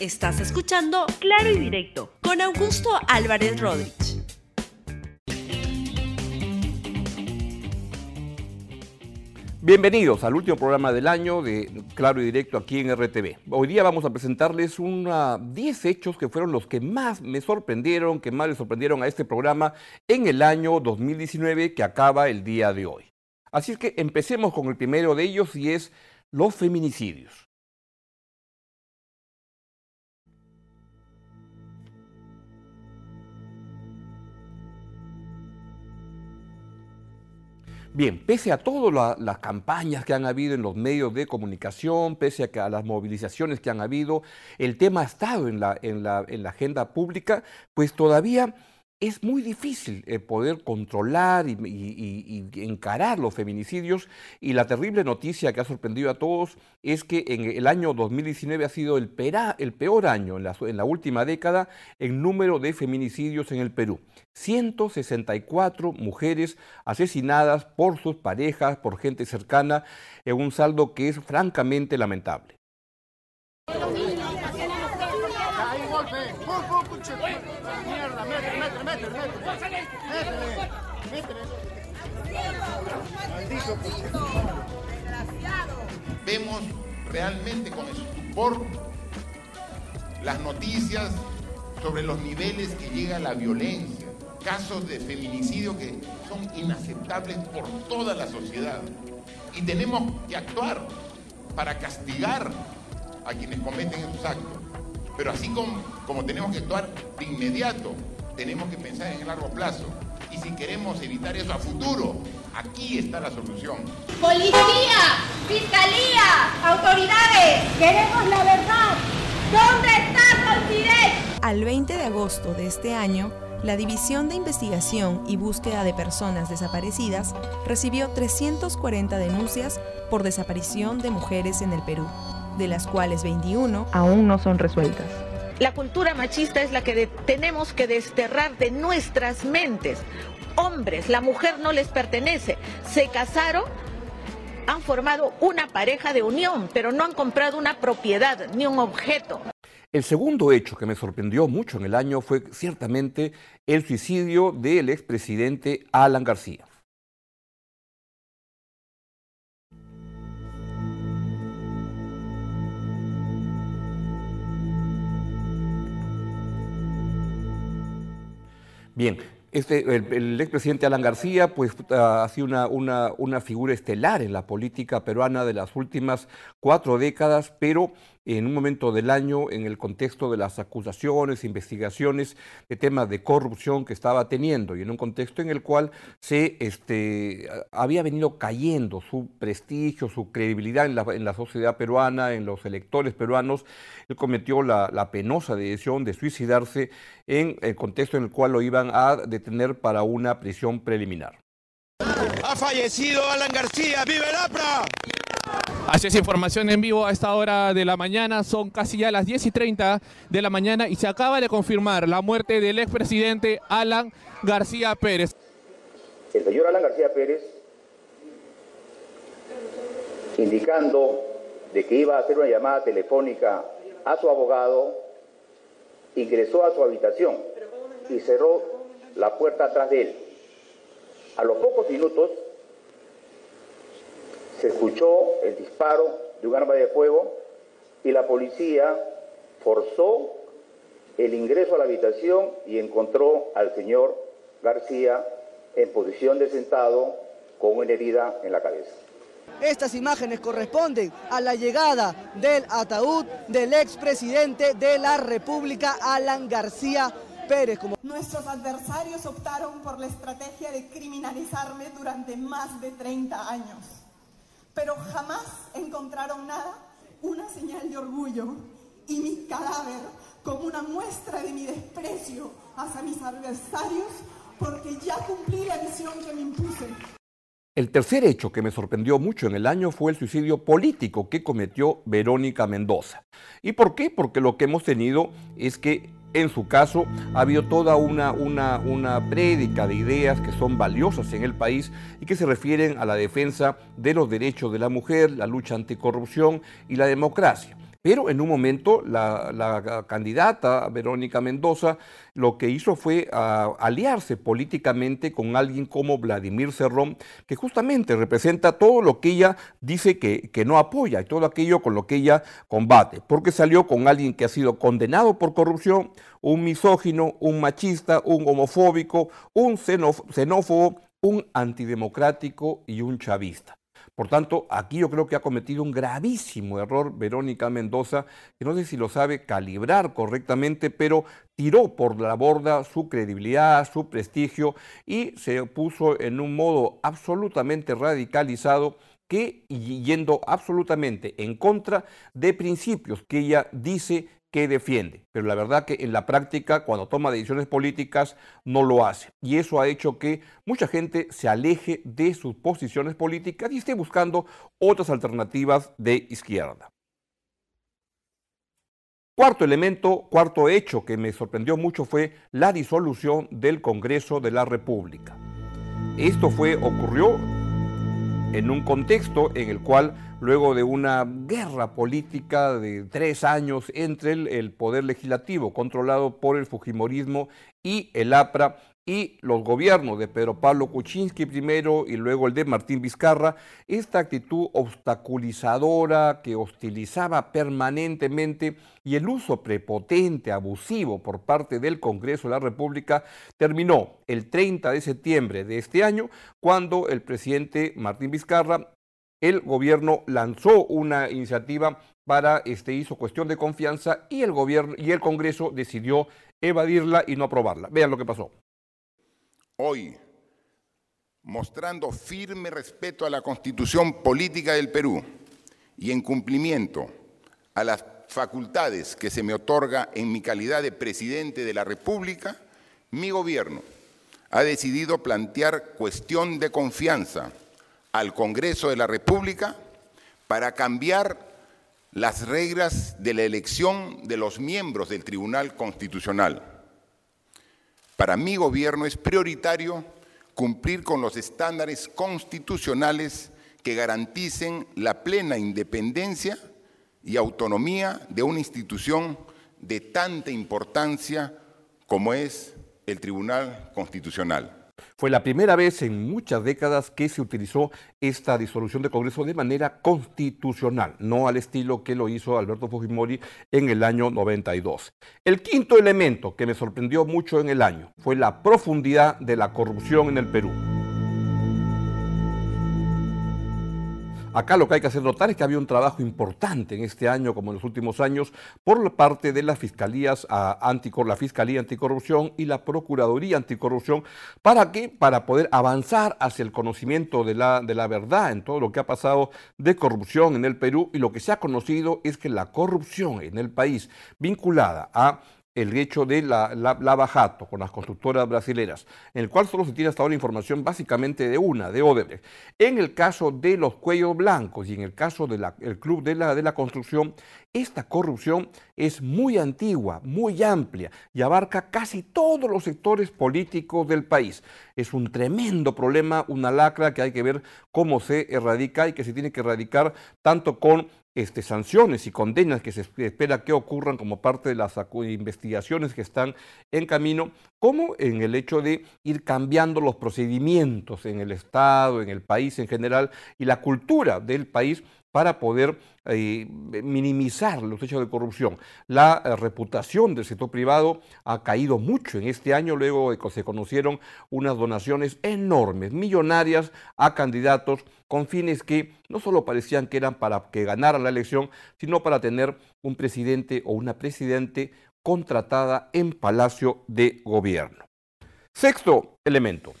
Estás escuchando Claro y Directo con Augusto Álvarez Rodríguez. Bienvenidos al último programa del año de Claro y Directo aquí en RTV. Hoy día vamos a presentarles 10 hechos que fueron los que más me sorprendieron, que más le sorprendieron a este programa en el año 2019 que acaba el día de hoy. Así es que empecemos con el primero de ellos y es los feminicidios. Bien, pese a todas las campañas que han habido en los medios de comunicación, pese a, las movilizaciones que han habido, el tema ha estado en la agenda pública, pues todavía es muy difícil eh, poder controlar y, encarar los feminicidios y la terrible noticia que ha sorprendido a todos es que en el año 2019 ha sido el, el peor año en la, en la, última década en número de feminicidios en el Perú. 164 mujeres asesinadas por sus parejas, por gente cercana, en un saldo que es francamente lamentable. Vemos realmente con estupor las noticias sobre los niveles que llega la violencia, casos de feminicidio que son inaceptables por toda la sociedad. Y tenemos que actuar para castigar a quienes cometen esos actos. Pero así como, como tenemos que actuar de inmediato, tenemos que pensar en el largo plazo. Y si queremos evitar eso a futuro, aquí está la solución. Policía, fiscalía, autoridades, queremos la verdad. ¿Dónde está Confidel? Al 20 de agosto de este año, la División de Investigación y Búsqueda de Personas Desaparecidas recibió 340 denuncias por desaparición de mujeres en el Perú, de las cuales 21 aún no son resueltas. La cultura machista es la que tenemos que desterrar de nuestras mentes. Hombres, la mujer no les pertenece. Se casaron, han formado una pareja de unión, pero no han comprado una propiedad ni un objeto. El segundo hecho que me sorprendió mucho en el año fue ciertamente el suicidio del expresidente Alan García. Bien, este, el, expresidente Alan García pues, ha sido una, una, figura estelar en la política peruana de las últimas cuatro décadas, pero en un momento del año en el contexto de las acusaciones, investigaciones de temas de corrupción que estaba teniendo y en un contexto en el cual se este, había venido cayendo su prestigio, su credibilidad en la, sociedad peruana, en los electores peruanos, él cometió la, la penosa decisión de suicidarse en el contexto en el cual lo iban a detener para una prisión preliminar. Ha fallecido Alan García, ¡vive el APRA! Es, información en vivo a esta hora de la mañana, son casi ya las 10 y 30 de la mañana y se acaba de confirmar la muerte del expresidente Alan García Pérez. El señor Alan García Pérez, indicando de que iba a hacer una llamada telefónica a su abogado, ingresó a su habitación y cerró la puerta atrás de él. A los pocos minutos se escuchó el disparo de un arma de fuego y la policía forzó el ingreso a la habitación y encontró al señor García en posición de sentado con una herida en la cabeza. Estas imágenes corresponden a la llegada del ataúd del expresidente de la República, Alan García Pérez. Nuestros adversarios optaron por la estrategia de criminalizarme durante más de 30 años pero jamás encontraron nada, una señal de orgullo y mi cadáver como una muestra de mi desprecio hacia mis adversarios porque ya cumplí la misión que me impuse. El tercer hecho que me sorprendió mucho en el año fue el suicidio político que cometió Verónica Mendoza. ¿Y por qué? Porque lo que hemos tenido es que en su caso, ha habido toda una, una, una prédica de ideas que son valiosas en el país y que se refieren a la defensa de los derechos de la mujer, la lucha anticorrupción y la democracia. Pero en un momento la, candidata Verónica Mendoza lo que hizo fue ah, aliarse políticamente con alguien como Vladimir Cerrón, que justamente representa todo lo que ella dice que, que no apoya y todo aquello con lo que ella combate, porque salió con alguien que ha sido condenado por corrupción, un misógino, un machista, un homofóbico, un xenófobo, un antidemocrático y un chavista. Por tanto, aquí yo creo que ha cometido un gravísimo error Verónica Mendoza, que no sé si lo sabe calibrar correctamente, pero tiró por la borda su credibilidad, su prestigio y se puso en un modo absolutamente radicalizado que yendo absolutamente en contra de principios que ella dice que defiende, pero la verdad que en la práctica, cuando toma decisiones políticas, no lo hace. Y eso ha hecho que mucha gente se aleje de sus posiciones políticas y esté buscando otras alternativas de izquierda. Cuarto elemento, cuarto hecho que me sorprendió mucho fue la disolución del Congreso de la República. Esto fue, ocurrió en un contexto en el cual luego de una guerra política de tres años entre el, poder legislativo controlado por el Fujimorismo y el APRA y los gobiernos de Pedro Pablo Kuczynski primero y luego el de Martín Vizcarra, esta actitud obstaculizadora que hostilizaba permanentemente y el uso prepotente, abusivo por parte del Congreso de la República terminó el 30 de septiembre de este año cuando el presidente Martín Vizcarra el gobierno lanzó una iniciativa para este hizo cuestión de confianza y el gobierno y el Congreso decidió evadirla y no aprobarla. Vean lo que pasó. Hoy, mostrando firme respeto a la Constitución política del Perú y en cumplimiento a las facultades que se me otorga en mi calidad de presidente de la República, mi gobierno ha decidido plantear cuestión de confianza al Congreso de la República para cambiar las reglas de la elección de los miembros del Tribunal Constitucional. Para mi gobierno es prioritario cumplir con los estándares constitucionales que garanticen la plena independencia y autonomía de una institución de tanta importancia como es el Tribunal Constitucional. Fue la primera vez en muchas décadas que se utilizó esta disolución de Congreso de manera constitucional, no al estilo que lo hizo Alberto Fujimori en el año 92. El quinto elemento que me sorprendió mucho en el año fue la profundidad de la corrupción en el Perú. Acá lo que hay que hacer notar es que había un trabajo importante en este año, como en los últimos años, por parte de las fiscalías ah, la Fiscalía Anticorrupción y la Procuraduría Anticorrupción. ¿Para qué? Para poder avanzar hacia el conocimiento de la, de la verdad en todo lo que ha pasado de corrupción en el Perú. Y lo que se ha conocido es que la corrupción en el país vinculada a el hecho de la, la, con las constructoras brasileras, en el cual solo se tiene hasta ahora información básicamente de una, de Odebrecht. En el caso de los cuellos blancos y en el caso del Club de la, de la Construcción, esta corrupción es muy antigua, muy amplia y abarca casi todos los sectores políticos del país. Es un tremendo problema, una lacra que hay que ver cómo se erradica y que se tiene que erradicar tanto con este, sanciones y condenas que se espera que ocurran como parte de las investigaciones que están en camino, como en el hecho de ir cambiando los procedimientos en el Estado, en el país en general y la cultura del país para poder eh, minimizar los hechos de corrupción. La eh, reputación del sector privado ha caído mucho en este año, luego de que se conocieron unas donaciones enormes, millonarias, a candidatos con fines que no solo parecían que eran para que ganaran la elección, sino para tener un presidente o una presidente contratada en Palacio de Gobierno. Sexto elemento,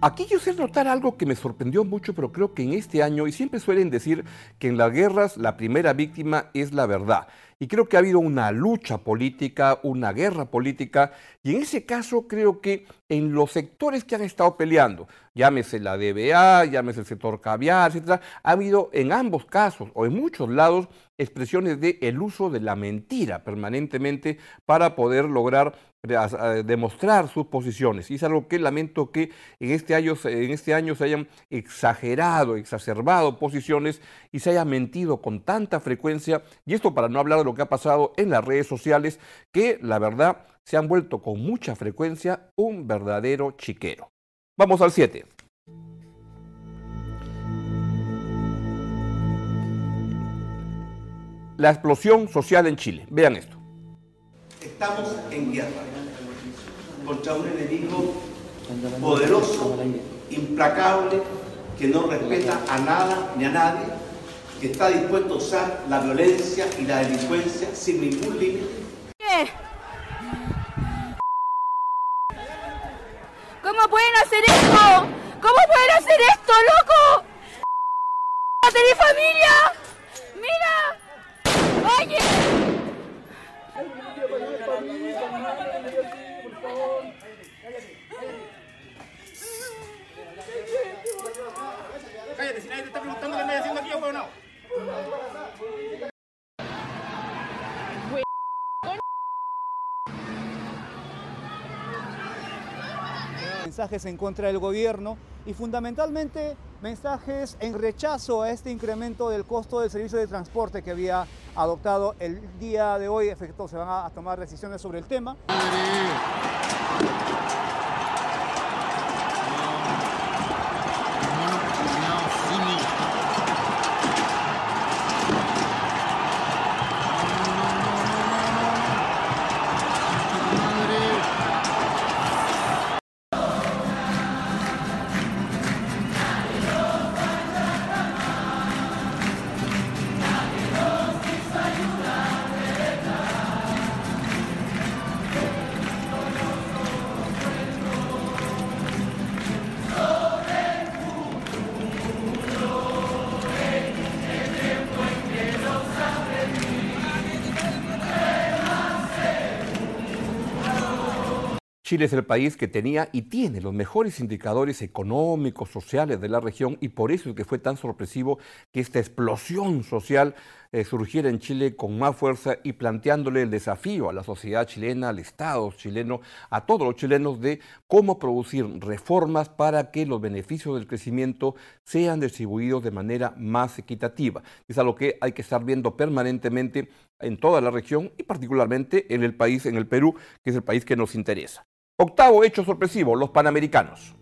Aquí yo sé notar algo que me sorprendió mucho, pero creo que en este año, y siempre suelen decir que en las guerras la primera víctima es la verdad. Y creo que ha habido una lucha política, una guerra política, y en ese caso creo que en los sectores que han estado peleando, llámese la DBA, llámese el sector caviar, etcétera, ha habido en ambos casos o en muchos lados expresiones de el uso de la mentira permanentemente para poder lograr demostrar sus posiciones. Y es algo que lamento que en este, año, en este año se hayan exagerado, exacerbado posiciones y se haya mentido con tanta frecuencia. Y esto para no hablar de lo que ha pasado en las redes sociales, que la verdad se han vuelto con mucha frecuencia un verdadero chiquero. Vamos al 7. La explosión social en Chile. Vean esto. Estamos en guerra contra un enemigo poderoso, implacable, que no respeta a nada ni a nadie, que está dispuesto a usar la violencia y la delincuencia sin ningún límite. ¿Cómo pueden hacer esto? ¿Cómo pueden hacer esto, loco? ¡De familia! ¡Mira! ¡Oye! Cállate, si nadie te está preguntando qué andas haciendo aquí, o no. Mensajes en contra del gobierno y fundamentalmente mensajes en rechazo a este incremento del costo del servicio de transporte que había adoptado el día de hoy. Efecto, se van a tomar decisiones sobre el tema. Chile es el país que tenía y tiene los mejores indicadores económicos, sociales de la región y por eso es que fue tan sorpresivo que esta explosión social eh, surgiera en Chile con más fuerza y planteándole el desafío a la sociedad chilena, al Estado chileno, a todos los chilenos de cómo producir reformas para que los beneficios del crecimiento sean distribuidos de manera más equitativa. Es algo que hay que estar viendo permanentemente en toda la región y particularmente en el país, en el Perú, que es el país que nos interesa. Octavo hecho sorpresivo, los Panamericanos.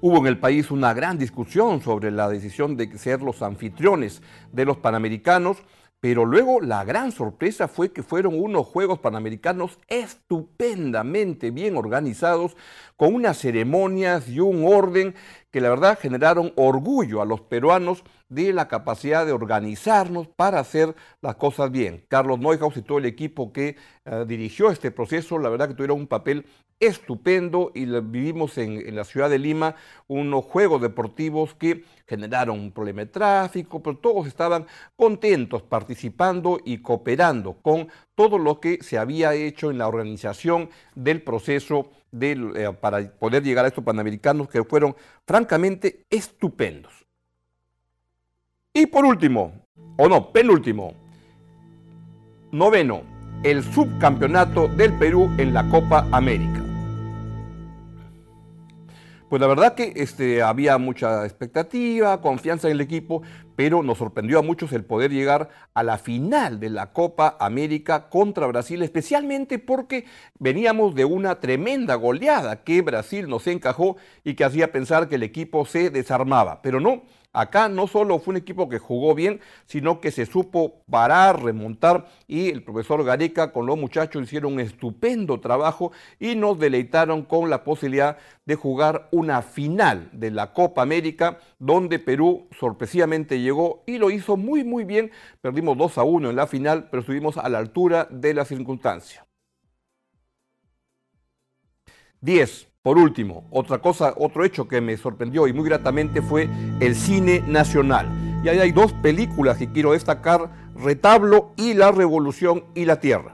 Hubo en el país una gran discusión sobre la decisión de ser los anfitriones de los Panamericanos, pero luego la gran sorpresa fue que fueron unos Juegos Panamericanos estupendamente bien organizados, con unas ceremonias y un orden que la verdad generaron orgullo a los peruanos de la capacidad de organizarnos para hacer las cosas bien. Carlos Neuhaus y todo el equipo que eh, dirigió este proceso, la verdad que tuvieron un papel estupendo y vivimos en, la ciudad de Lima unos juegos deportivos que generaron un problema de tráfico, pero todos estaban contentos participando y cooperando con todo lo que se había hecho en la organización del proceso eh, para poder llegar a estos panamericanos que fueron francamente estupendos. Y por último, o no, penúltimo, noveno, el subcampeonato del Perú en la Copa América. Pues la verdad que este, había mucha expectativa, confianza en el equipo, pero nos sorprendió a muchos el poder llegar a la final de la Copa América contra Brasil, especialmente porque veníamos de una tremenda goleada que Brasil nos encajó y que hacía pensar que el equipo se desarmaba, pero no. Acá no solo fue un equipo que jugó bien, sino que se supo parar, remontar y el profesor Gareca con los muchachos hicieron un estupendo trabajo y nos deleitaron con la posibilidad de jugar una final de la Copa América donde Perú sorpresivamente llegó y lo hizo muy muy bien. Perdimos 2 a 1 en la final, pero estuvimos a la altura de la circunstancia. 10. Por último, otra cosa, otro hecho que me sorprendió y muy gratamente fue el cine nacional. Y ahí hay dos películas que quiero destacar, Retablo y La Revolución y la Tierra.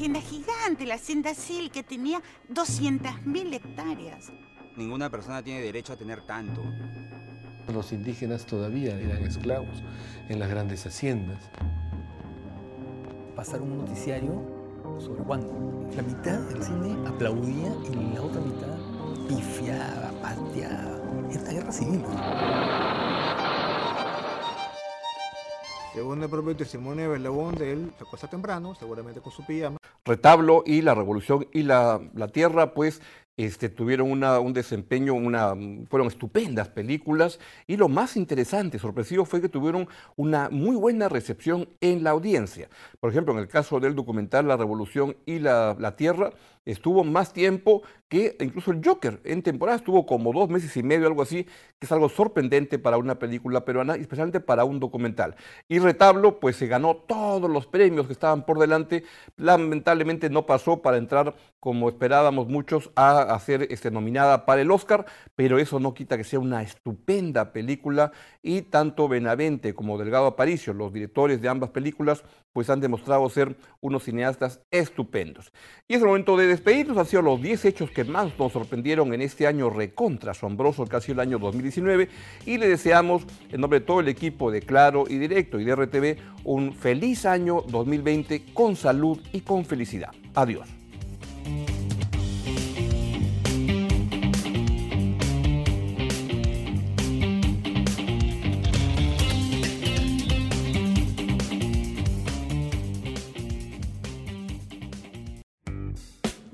Una hacienda gigante, la hacienda Sil, que tenía 200.000 hectáreas. Ninguna persona tiene derecho a tener tanto. Los indígenas todavía eran esclavos en las grandes haciendas. Pasar un noticiario sobre cuándo. La mitad del cine aplaudía y la otra mitad pifiaba, pateaba. Esta guerra civil. Según el propio testimonio de Berlebón, de él se acuesta temprano, seguramente con su pijama. Retablo y La Revolución y la, la Tierra, pues este, tuvieron una, un desempeño, una, fueron estupendas películas y lo más interesante, sorpresivo, fue que tuvieron una muy buena recepción en la audiencia. Por ejemplo, en el caso del documental La Revolución y la, la Tierra, estuvo más tiempo que incluso el Joker. En temporada estuvo como dos meses y medio, algo así, que es algo sorprendente para una película peruana, especialmente para un documental. Y Retablo, pues se ganó todos los premios que estaban por delante. Lamentablemente no pasó para entrar, como esperábamos muchos, a, a ser este, nominada para el Oscar, pero eso no quita que sea una estupenda película. Y tanto Benavente como Delgado Aparicio, los directores de ambas películas, pues han demostrado ser unos cineastas estupendos. Y es el momento de despedirnos, han sido los 10 hechos que más nos sorprendieron en este año recontra asombroso que ha sido el año 2019 y le deseamos en nombre de todo el equipo de Claro y Directo y de RTV un feliz año 2020 con salud y con felicidad. Adiós.